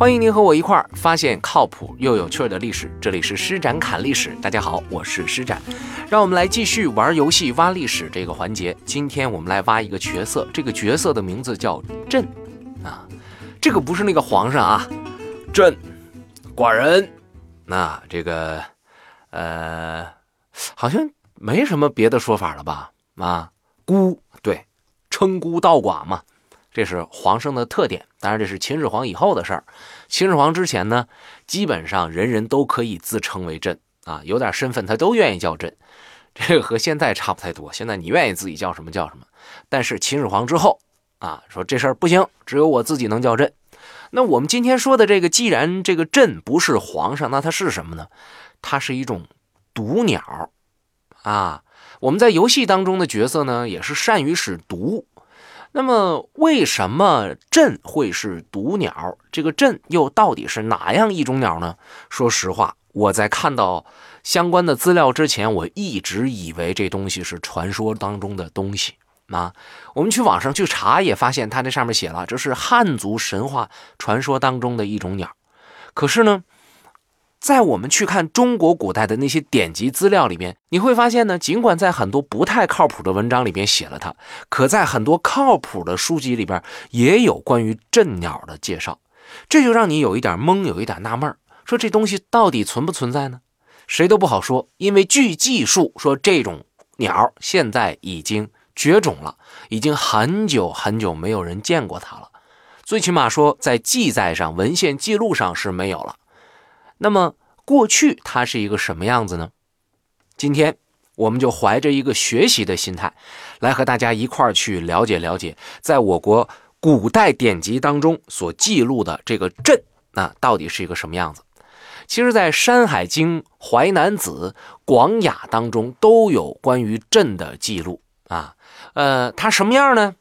欢迎您和我一块儿发现靠谱又有趣的历史。这里是施展侃历史，大家好，我是施展。让我们来继续玩游戏挖历史这个环节。今天我们来挖一个角色，这个角色的名字叫朕啊，这个不是那个皇上啊，朕寡人。那这个呃，好像没什么别的说法了吧？啊，孤对，称孤道寡嘛。这是皇上的特点，当然这是秦始皇以后的事儿。秦始皇之前呢，基本上人人都可以自称为朕啊，有点身份他都愿意叫朕。这个和现在差不太多，现在你愿意自己叫什么叫什么。但是秦始皇之后啊，说这事儿不行，只有我自己能叫朕。那我们今天说的这个，既然这个朕不是皇上，那它是什么呢？它是一种毒鸟啊。我们在游戏当中的角色呢，也是善于使毒。那么，为什么鸩会是毒鸟？这个鸩又到底是哪样一种鸟呢？说实话，我在看到相关的资料之前，我一直以为这东西是传说当中的东西啊。我们去网上去查，也发现它这上面写了，这是汉族神话传说当中的一种鸟。可是呢？在我们去看中国古代的那些典籍资料里面，你会发现呢，尽管在很多不太靠谱的文章里边写了它，可在很多靠谱的书籍里边也有关于镇鸟的介绍，这就让你有一点懵，有一点纳闷说这东西到底存不存在呢？谁都不好说，因为据记述说这种鸟现在已经绝种了，已经很久很久没有人见过它了，最起码说在记载上、文献记录上是没有了。那么过去它是一个什么样子呢？今天我们就怀着一个学习的心态，来和大家一块儿去了解了解，在我国古代典籍当中所记录的这个镇，那到底是一个什么样子？其实，在《山海经》《淮南子》《广雅》当中都有关于镇的记录啊。呃，它什么样呢？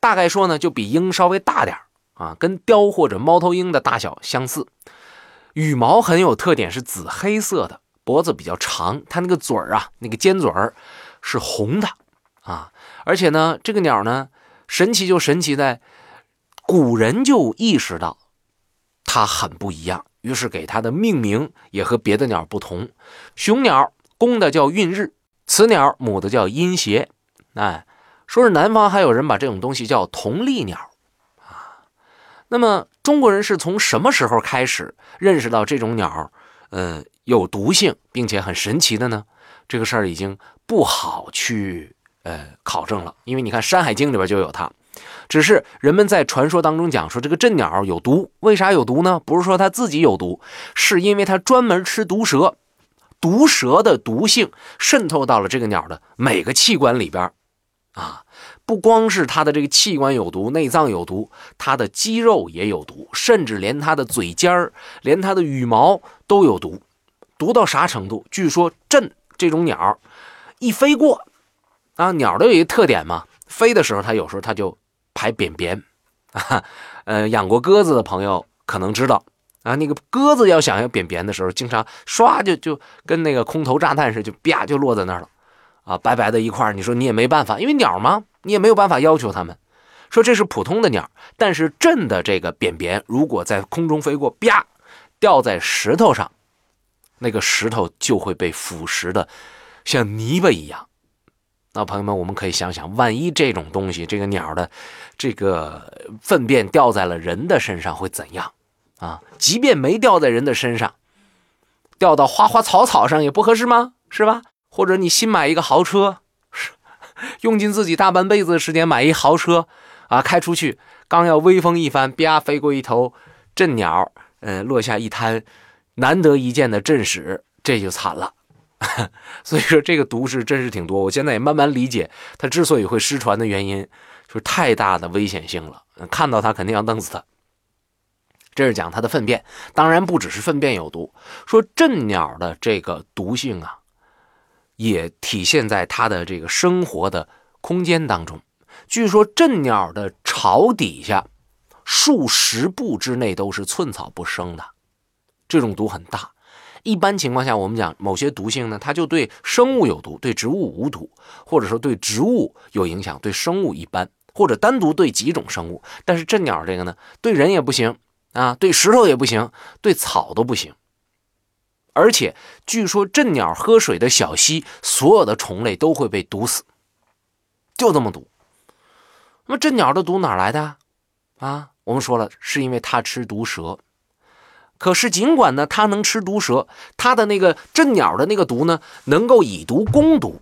大概说呢，就比鹰稍微大点儿啊，跟雕或者猫头鹰的大小相似。羽毛很有特点，是紫黑色的，脖子比较长，它那个嘴儿啊，那个尖嘴儿是红的啊。而且呢，这个鸟呢，神奇就神奇在，古人就意识到它很不一样，于是给它的命名也和别的鸟不同。雄鸟公的叫运日，雌鸟母的叫阴邪。哎，说是南方还有人把这种东西叫同利鸟啊。那么中国人是从什么时候开始认识到这种鸟，呃，有毒性并且很神奇的呢？这个事儿已经不好去呃考证了，因为你看《山海经》里边就有它。只是人们在传说当中讲说这个镇鸟有毒，为啥有毒呢？不是说它自己有毒，是因为它专门吃毒蛇，毒蛇的毒性渗透到了这个鸟的每个器官里边，啊。不光是它的这个器官有毒，内脏有毒，它的肌肉也有毒，甚至连它的嘴尖儿，连它的羽毛都有毒。毒到啥程度？据说鸩这种鸟一飞过，啊，鸟都有一个特点嘛，飞的时候它有时候它就排便便。啊，呃，养过鸽子的朋友可能知道，啊，那个鸽子要想要便便的时候，经常唰就就跟那个空投炸弹似的，就啪就落在那儿了。啊，白白的一块你说你也没办法，因为鸟嘛，你也没有办法要求它们。说这是普通的鸟，但是朕的这个便便如果在空中飞过，啪，掉在石头上，那个石头就会被腐蚀的像泥巴一样。那朋友们，我们可以想想，万一这种东西，这个鸟的这个粪便掉在了人的身上会怎样？啊，即便没掉在人的身上，掉到花花草草上也不合适吗？是吧？或者你新买一个豪车，用尽自己大半辈子的时间买一豪车啊，开出去刚要威风一番，啪飞过一头镇鸟，嗯，落下一滩难得一见的镇屎，这就惨了。所以说这个毒是真是挺多，我现在也慢慢理解它之所以会失传的原因，就是太大的危险性了，看到它肯定要弄死它。这是讲它的粪便，当然不只是粪便有毒，说镇鸟的这个毒性啊。也体现在它的这个生活的空间当中。据说镇鸟的巢底下数十步之内都是寸草不生的，这种毒很大。一般情况下，我们讲某些毒性呢，它就对生物有毒，对植物无毒，或者说对植物有影响，对生物一般，或者单独对几种生物。但是镇鸟这个呢，对人也不行啊，对石头也不行，对草都不行。而且据说镇鸟喝水的小溪，所有的虫类都会被毒死，就这么毒。那么镇鸟的毒哪来的？啊，我们说了，是因为它吃毒蛇。可是尽管呢，它能吃毒蛇，它的那个镇鸟的那个毒呢，能够以毒攻毒。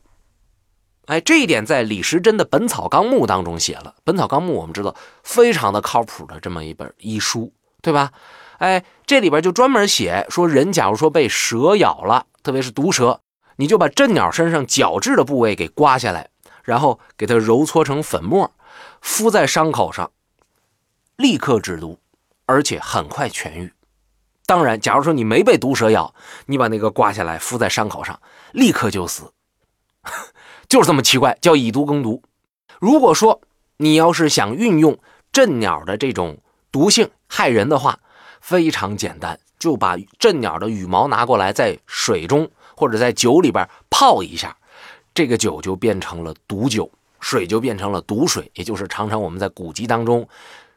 哎，这一点在李时珍的《本草纲目》当中写了，《本草纲目》我们知道非常的靠谱的这么一本医书，对吧？哎，这里边就专门写说，人假如说被蛇咬了，特别是毒蛇，你就把镇鸟身上角质的部位给刮下来，然后给它揉搓成粉末，敷在伤口上，立刻止毒，而且很快痊愈。当然，假如说你没被毒蛇咬，你把那个刮下来敷在伤口上，立刻就死。就是这么奇怪，叫以毒攻毒。如果说你要是想运用镇鸟的这种毒性害人的话，非常简单，就把镇鸟的羽毛拿过来，在水中或者在酒里边泡一下，这个酒就变成了毒酒，水就变成了毒水，也就是常常我们在古籍当中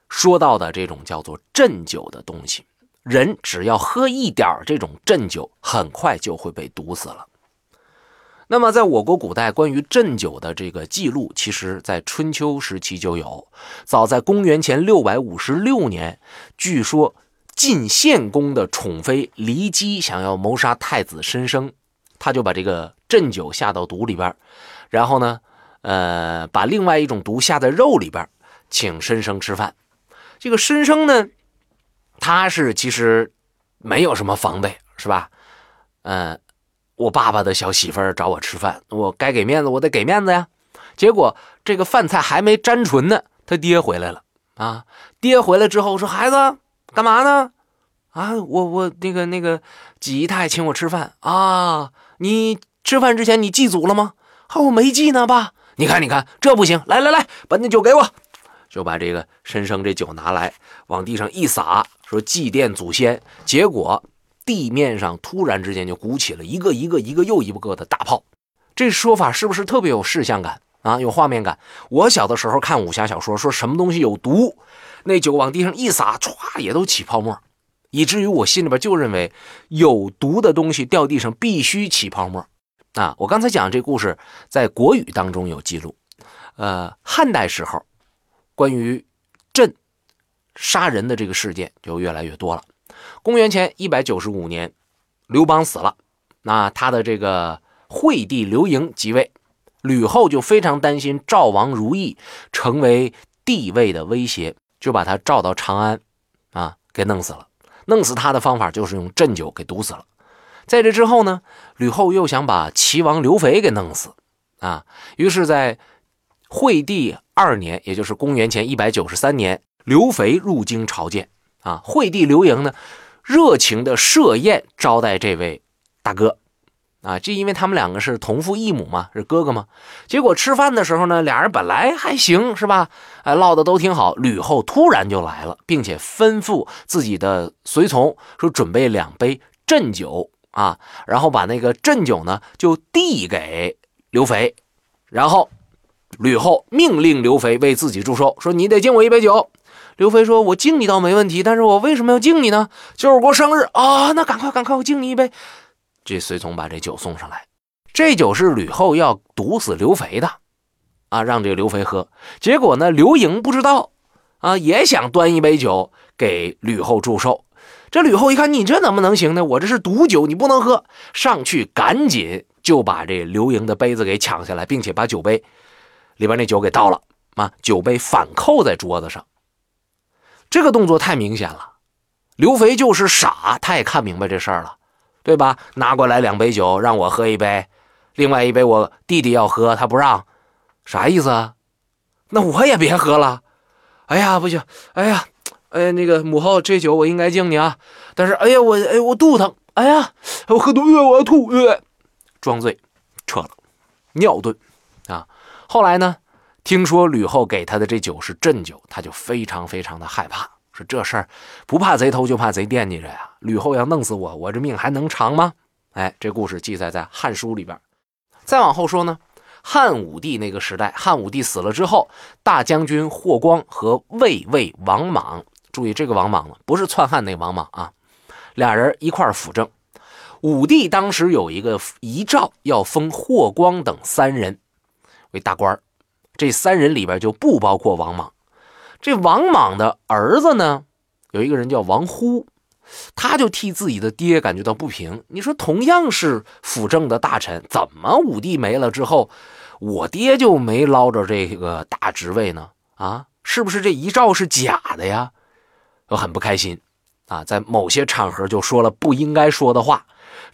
说到的这种叫做镇酒的东西。人只要喝一点这种镇酒，很快就会被毒死了。那么，在我国古代关于鸩酒的这个记录，其实在春秋时期就有。早在公元前六百五十六年，据说晋献公的宠妃骊姬想要谋杀太子申生，他就把这个鸩酒下到毒里边，然后呢，呃，把另外一种毒下在肉里边，请申生吃饭。这个申生呢，他是其实没有什么防备，是吧？嗯。我爸爸的小媳妇儿找我吃饭，我该给面子，我得给面子呀。结果这个饭菜还没沾唇呢，他爹回来了啊！爹回来之后说：“孩子，干嘛呢？啊，我我那个那个几姨太请我吃饭啊！你吃饭之前你祭祖了吗？啊，我没祭呢，爸。你看你看，这不行，来来来，把那酒给我，就把这个申生这酒拿来，往地上一撒，说祭奠祖先。结果。地面上突然之间就鼓起了一个一个一个又一个的大炮，这说法是不是特别有视像感啊？有画面感。我小的时候看武侠小说，说什么东西有毒，那酒往地上一撒，歘，也都起泡沫，以至于我心里边就认为有毒的东西掉地上必须起泡沫啊！我刚才讲这故事在国语当中有记录，呃，汉代时候关于朕杀人的这个事件就越来越多了。公元前一百九十五年，刘邦死了，那他的这个惠帝刘盈即位，吕后就非常担心赵王如意成为帝位的威胁，就把他召到长安，啊，给弄死了。弄死他的方法就是用鸩酒给毒死了。在这之后呢，吕后又想把齐王刘肥给弄死，啊，于是，在惠帝二年，也就是公元前一百九十三年，刘肥入京朝见。啊，惠帝刘盈呢，热情的设宴招待这位大哥，啊，就因为他们两个是同父异母嘛，是哥哥嘛。结果吃饭的时候呢，俩人本来还行，是吧？哎，唠的都挺好。吕后突然就来了，并且吩咐自己的随从说，准备两杯鸩酒啊，然后把那个鸩酒呢就递给刘肥，然后吕后命令刘肥为自己祝寿，说你得敬我一杯酒。刘肥说：“我敬你倒没问题，但是我为什么要敬你呢？就是过生日啊！那赶快赶快，我敬你一杯。”这随从把这酒送上来，这酒是吕后要毒死刘肥的，啊，让这个刘肥喝。结果呢，刘盈不知道，啊，也想端一杯酒给吕后祝寿。这吕后一看，你这怎么能行呢？我这是毒酒，你不能喝。上去赶紧就把这刘盈的杯子给抢下来，并且把酒杯里边那酒给倒了，啊，酒杯反扣在桌子上。这个动作太明显了，刘肥就是傻，他也看明白这事儿了，对吧？拿过来两杯酒让我喝一杯，另外一杯我弟弟要喝，他不让，啥意思啊？那我也别喝了。哎呀，不行，哎呀，哎，那个母后，这酒我应该敬你啊，但是，哎呀，我，哎，我肚疼，哎呀，我喝多了，我要吐，装醉，撤了，尿遁啊。后来呢？听说吕后给他的这酒是鸩酒，他就非常非常的害怕，这事儿不怕贼偷，就怕贼惦记着呀。吕后要弄死我，我这命还能长吗？哎，这故事记载在《汉书》里边。再往后说呢，汉武帝那个时代，汉武帝死了之后，大将军霍光和卫尉王莽注意这个王莽呢，不是篡汉那个王莽啊。俩人一块辅政。武帝当时有一个遗诏，要封霍光等三人为大官这三人里边就不包括王莽。这王莽的儿子呢，有一个人叫王忽，他就替自己的爹感觉到不平。你说，同样是辅政的大臣，怎么武帝没了之后，我爹就没捞着这个大职位呢？啊，是不是这遗诏是假的呀？我很不开心啊，在某些场合就说了不应该说的话。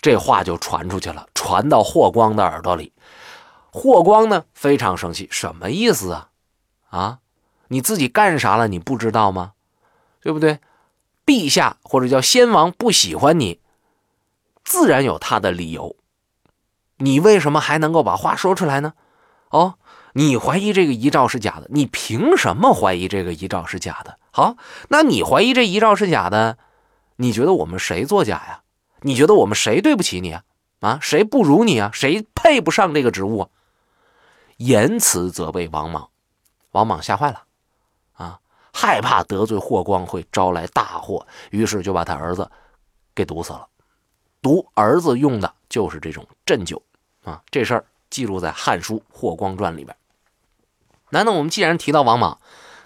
这话就传出去了，传到霍光的耳朵里。霍光呢非常生气，什么意思啊？啊，你自己干啥了？你不知道吗？对不对？陛下或者叫先王不喜欢你，自然有他的理由。你为什么还能够把话说出来呢？哦，你怀疑这个遗诏是假的，你凭什么怀疑这个遗诏是假的？好，那你怀疑这遗诏是假的，你觉得我们谁作假呀？你觉得我们谁对不起你啊？啊，谁不如你啊？谁配不上这个职务啊？言辞责备王莽，王莽吓坏了，害怕得罪霍光会招来大祸，于是就把他儿子给毒死了。毒儿子用的就是这种鸩酒啊。这事儿记录在《汉书·霍光传》里边。那那我们既然提到王莽，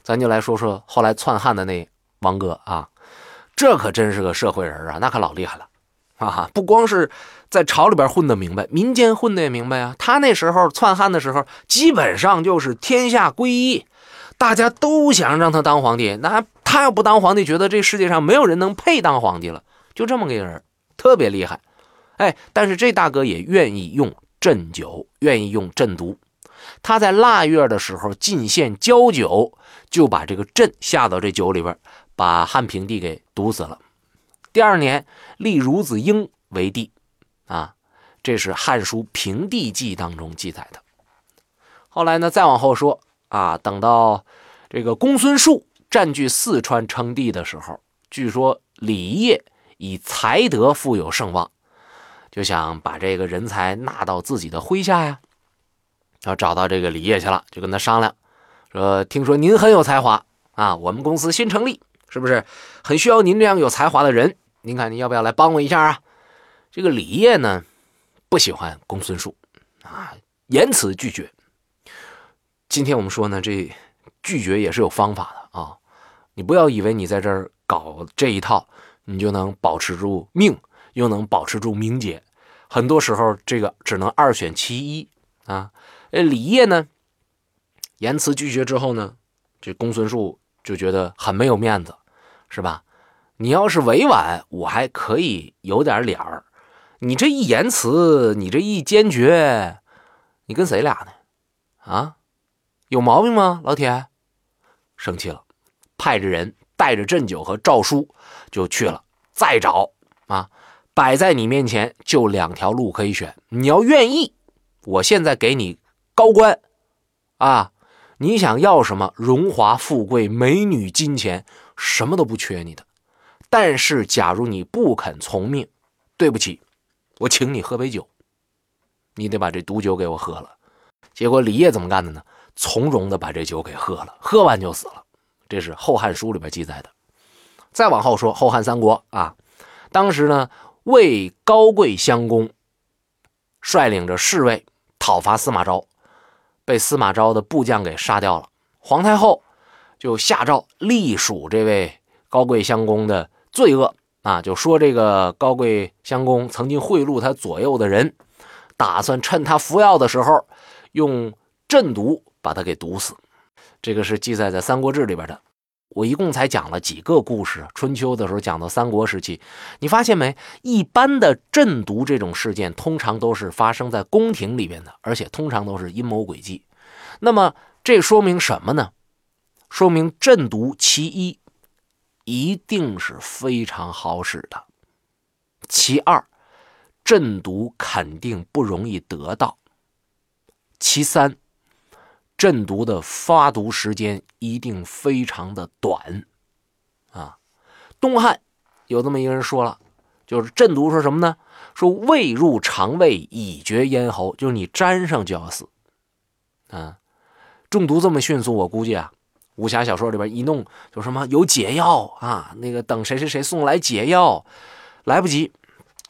咱就来说说后来篡汉的那王哥啊，这可真是个社会人啊，那可老厉害了。啊，不光是在朝里边混得明白，民间混得也明白啊。他那时候篡汉的时候，基本上就是天下归一，大家都想让他当皇帝。那他要不当皇帝，觉得这世界上没有人能配当皇帝了，就这么个人，特别厉害。哎，但是这大哥也愿意用鸩酒，愿意用鸩毒。他在腊月的时候进献交酒，就把这个鸩下到这酒里边，把汉平帝给毒死了。第二年立孺子婴为帝，啊，这是《汉书·平帝纪》当中记载的。后来呢，再往后说啊，等到这个公孙述占据四川称帝的时候，据说李业以才德富有盛望，就想把这个人才纳到自己的麾下呀。要找到这个李业去了，就跟他商量，说：“听说您很有才华啊，我们公司新成立，是不是很需要您这样有才华的人？”您看，您要不要来帮我一下啊？这个李业呢，不喜欢公孙述啊，言辞拒绝。今天我们说呢，这拒绝也是有方法的啊。你不要以为你在这儿搞这一套，你就能保持住命，又能保持住名节。很多时候，这个只能二选其一啊。哎，李业呢，言辞拒绝之后呢，这公孙述就觉得很没有面子，是吧？你要是委婉，我还可以有点脸儿。你这一言辞，你这一坚决，你跟谁俩呢？啊，有毛病吗，老铁？生气了，派着人带着鸩酒和诏书就去了。再找啊，摆在你面前就两条路可以选。你要愿意，我现在给你高官啊，你想要什么？荣华富贵、美女、金钱，什么都不缺你的。但是，假如你不肯从命，对不起，我请你喝杯酒，你得把这毒酒给我喝了。结果李业怎么干的呢？从容的把这酒给喝了，喝完就死了。这是《后汉书》里边记载的。再往后说，《后汉三国》啊，当时呢，魏高贵襄公率领着侍卫讨伐司马昭，被司马昭的部将给杀掉了。皇太后就下诏隶属这位高贵襄公的。罪恶啊，就说这个高贵襄公曾经贿赂他左右的人，打算趁他服药的时候用鸩毒把他给毒死。这个是记载在《三国志》里边的。我一共才讲了几个故事，春秋的时候讲到三国时期，你发现没？一般的鸩毒这种事件，通常都是发生在宫廷里边的，而且通常都是阴谋诡计。那么这说明什么呢？说明鸩毒其一。一定是非常好使的。其二，鸩毒肯定不容易得到。其三，鸩毒的发毒时间一定非常的短。啊，东汉有这么一个人说了，就是鸩毒说什么呢？说未入肠胃已绝咽喉，就是你沾上就要死。啊，中毒这么迅速，我估计啊。武侠小说里边一弄就什么有解药啊，那个等谁谁谁送来解药，来不及，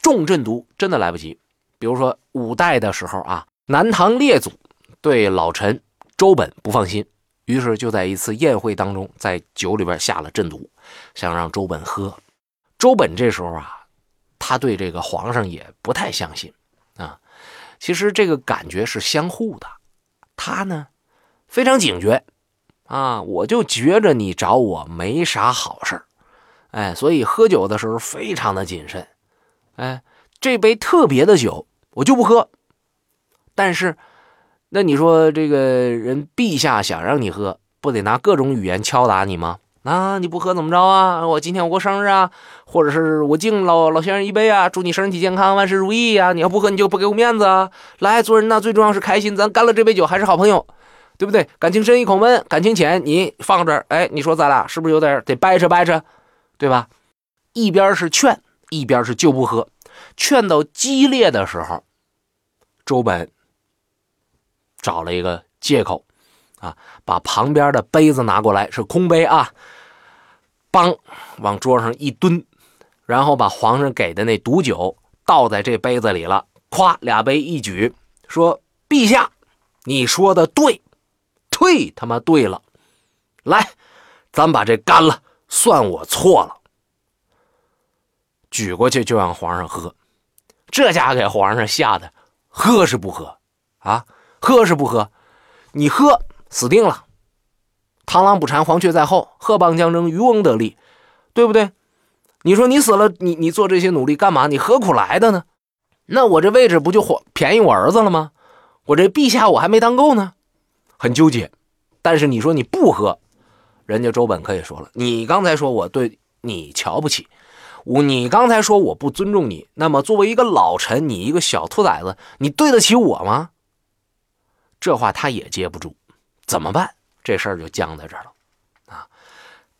重症毒真的来不及。比如说五代的时候啊，南唐列祖对老臣周本不放心，于是就在一次宴会当中，在酒里边下了鸩毒，想让周本喝。周本这时候啊，他对这个皇上也不太相信啊。其实这个感觉是相互的，他呢非常警觉。啊，我就觉着你找我没啥好事哎，所以喝酒的时候非常的谨慎，哎，这杯特别的酒我就不喝。但是，那你说这个人陛下想让你喝，不得拿各种语言敲打你吗？啊，你不喝怎么着啊？我今天我过生日啊，或者是我敬老老先生一杯啊，祝你身体健康，万事如意啊。你要不喝，你就不给我面子啊。来，做人呢最重要是开心，咱干了这杯酒还是好朋友。对不对？感情深一口闷，感情浅你放这儿。哎，你说咱俩是不是有点得掰扯掰扯，对吧？一边是劝，一边是就不喝。劝到激烈的时候，周本找了一个借口啊，把旁边的杯子拿过来，是空杯啊，梆往桌上一蹲，然后把皇上给的那毒酒倒在这杯子里了，咵俩杯一举，说：“陛下，你说的对。”忒他妈对了，来，咱把这干了，算我错了。举过去就让皇上喝，这家给皇上吓得喝是不喝啊？喝是不喝？你喝死定了！螳螂捕蝉，黄雀在后，鹤蚌相争，渔翁得利，对不对？你说你死了，你你做这些努力干嘛？你何苦来的呢？那我这位置不就便宜我儿子了吗？我这陛下我还没当够呢。很纠结，但是你说你不喝，人家周本可以说了，你刚才说我对你瞧不起，我你刚才说我不尊重你，那么作为一个老臣，你一个小兔崽子，你对得起我吗？这话他也接不住，怎么办？这事儿就僵在这儿了啊！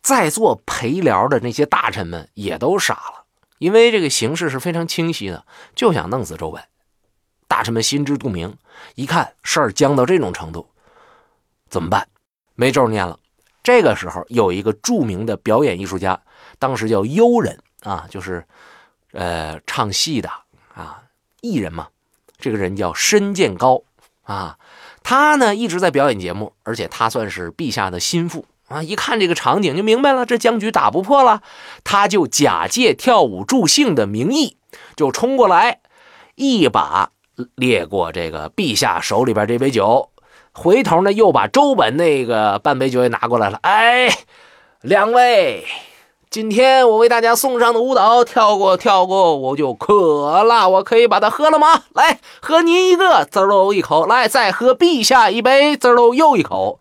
在座陪聊的那些大臣们也都傻了，因为这个形势是非常清晰的，就想弄死周本。大臣们心知肚明，一看事儿僵到这种程度。怎么办？没咒念了。这个时候有一个著名的表演艺术家，当时叫幽人啊，就是，呃，唱戏的啊，艺人嘛。这个人叫申建高啊，他呢一直在表演节目，而且他算是陛下的心腹啊。一看这个场景就明白了，这僵局打不破了，他就假借跳舞助兴的名义，就冲过来，一把掠过这个陛下手里边这杯酒。回头呢，又把周本那个半杯酒也拿过来了。哎，两位，今天我为大家送上的舞蹈跳过跳过，我就渴了，我可以把它喝了吗？来，喝您一个，滋喽一口。来，再喝陛下一杯，滋喽又一口。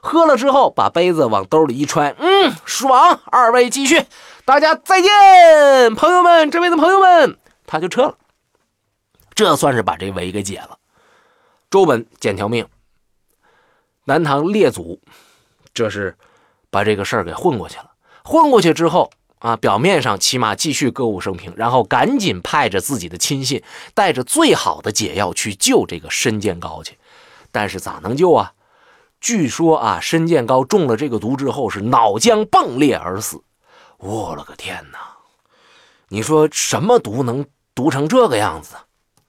喝了之后，把杯子往兜里一揣，嗯，爽。二位继续，大家再见，朋友们，这位的朋友们，他就撤了。这算是把这围给解了。周本捡条命。南唐列祖，这是把这个事儿给混过去了。混过去之后啊，表面上起码继续歌舞升平，然后赶紧派着自己的亲信，带着最好的解药去救这个申建高去。但是咋能救啊？据说啊，申建高中了这个毒之后是脑浆迸裂而死。我了个天哪！你说什么毒能毒成这个样子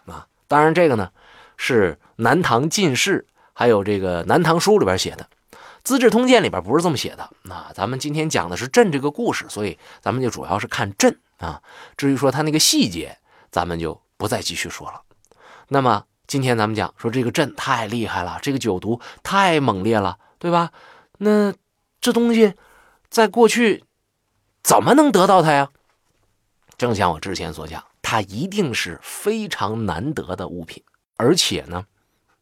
啊？当然，这个呢是南唐进士。还有这个《南唐书》里边写的，《资治通鉴》里边不是这么写的。那咱们今天讲的是朕这个故事，所以咱们就主要是看朕啊。至于说他那个细节，咱们就不再继续说了。那么今天咱们讲说这个朕太厉害了，这个酒毒太猛烈了，对吧？那这东西在过去怎么能得到它呀？正像我之前所讲，它一定是非常难得的物品，而且呢。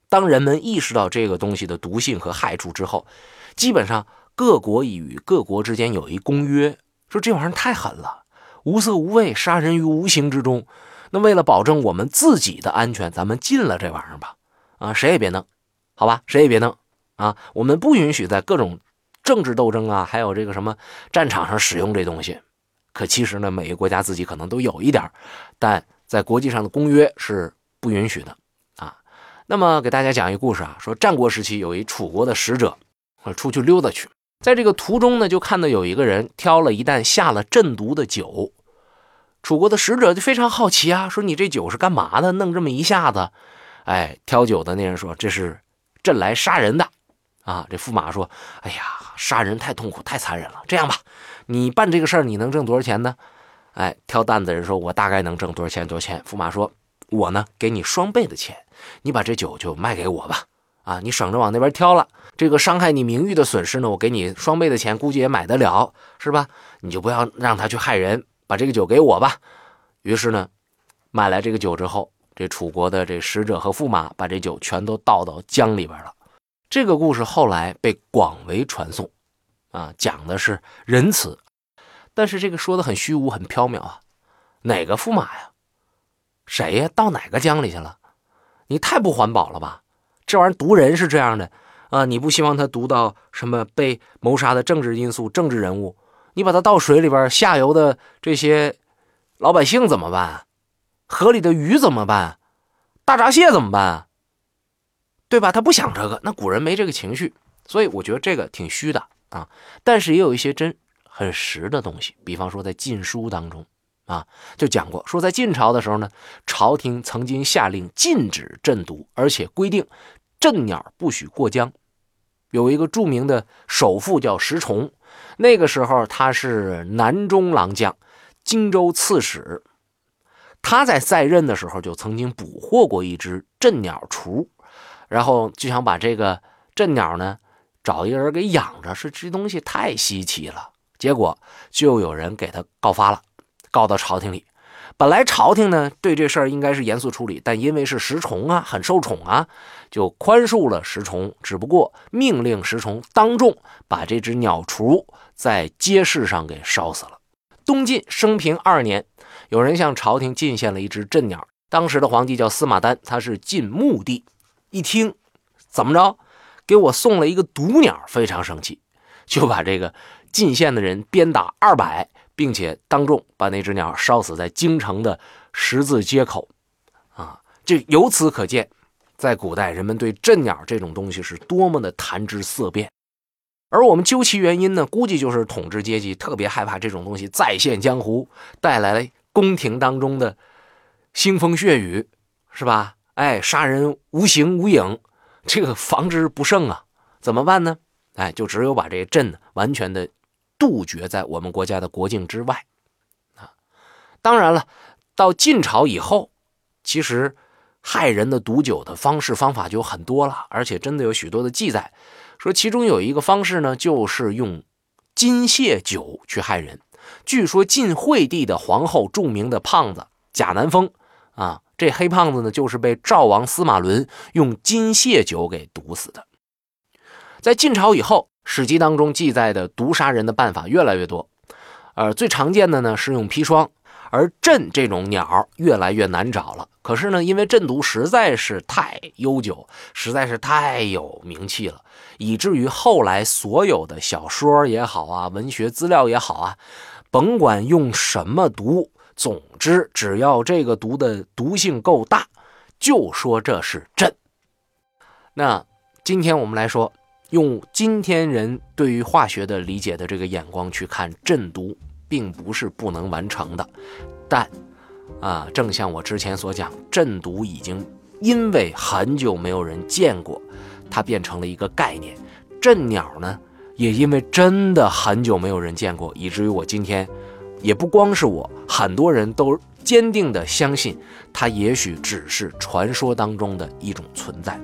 当人们意识到这个东西的毒性和害处之后，基本上各国与各国之间有一公约，说这玩意儿太狠了，无色无味，杀人于无形之中。那为了保证我们自己的安全，咱们禁了这玩意儿吧。啊，谁也别弄，好吧，谁也别弄啊。我们不允许在各种政治斗争啊，还有这个什么战场上使用这东西。可其实呢，每个国家自己可能都有一点，但在国际上的公约是不允许的啊。那么给大家讲一个故事啊，说战国时期有一楚国的使者，出去溜达去，在这个途中呢，就看到有一个人挑了一担下了镇毒的酒。楚国的使者就非常好奇啊，说你这酒是干嘛的？弄这么一下子，哎，挑酒的那人说这是朕来杀人的，啊，这驸马说，哎呀，杀人太痛苦，太残忍了。这样吧，你办这个事儿，你能挣多少钱呢？哎，挑担子人说，我大概能挣多少钱？多少钱？驸马说，我呢，给你双倍的钱，你把这酒就卖给我吧，啊，你省着往那边挑了，这个伤害你名誉的损失呢，我给你双倍的钱，估计也买得了，是吧？你就不要让他去害人。把这个酒给我吧。于是呢，买来这个酒之后，这楚国的这使者和驸马把这酒全都倒到江里边了。这个故事后来被广为传颂，啊，讲的是仁慈，但是这个说的很虚无，很缥缈啊。哪个驸马呀？谁呀？到哪个江里去了？你太不环保了吧？这玩意儿毒人是这样的啊！你不希望他读到什么被谋杀的政治因素、政治人物？你把他倒水里边，下游的这些老百姓怎么办？河里的鱼怎么办？大闸蟹怎么办？对吧？他不想这个，那古人没这个情绪，所以我觉得这个挺虚的啊。但是也有一些真很实的东西，比方说在《晋书》当中啊，就讲过，说在晋朝的时候呢，朝廷曾经下令禁止鸩毒，而且规定鸩鸟不许过江。有一个著名的首富叫石崇。那个时候他是南中郎将、荆州刺史，他在在任的时候就曾经捕获过一只镇鸟雏，然后就想把这个镇鸟呢找一个人给养着，是这东西太稀奇了，结果就有人给他告发了，告到朝廷里。本来朝廷呢对这事儿应该是严肃处理，但因为是石崇啊，很受宠啊，就宽恕了石崇，只不过命令石崇当众把这只鸟雏在街市上给烧死了。东晋升平二年，有人向朝廷进献了一只镇鸟，当时的皇帝叫司马丹，他是晋穆帝，一听怎么着，给我送了一个毒鸟，非常生气，就把这个进献的人鞭打二百。并且当众把那只鸟烧死在京城的十字街口，啊，这由此可见，在古代人们对镇鸟这种东西是多么的谈之色变。而我们究其原因呢，估计就是统治阶级特别害怕这种东西再现江湖，带来宫廷当中的腥风血雨，是吧？哎，杀人无形无影，这个防之不胜啊，怎么办呢？哎，就只有把这镇完全的。杜绝在我们国家的国境之外，啊，当然了，到晋朝以后，其实害人的毒酒的方式方法就很多了，而且真的有许多的记载，说其中有一个方式呢，就是用金屑酒去害人。据说晋惠帝的皇后，著名的胖子贾南风，啊，这黑胖子呢，就是被赵王司马伦用金屑酒给毒死的。在晋朝以后。史籍当中记载的毒杀人的办法越来越多，呃，最常见的呢是用砒霜，而鸩这种鸟越来越难找了。可是呢，因为鸩毒实在是太悠久，实在是太有名气了，以至于后来所有的小说也好啊，文学资料也好啊，甭管用什么毒，总之只要这个毒的毒性够大，就说这是鸩。那今天我们来说。用今天人对于化学的理解的这个眼光去看镇毒，并不是不能完成的，但，啊，正像我之前所讲，镇毒已经因为很久没有人见过，它变成了一个概念。镇鸟呢，也因为真的很久没有人见过，以至于我今天，也不光是我，很多人都坚定的相信，它也许只是传说当中的一种存在。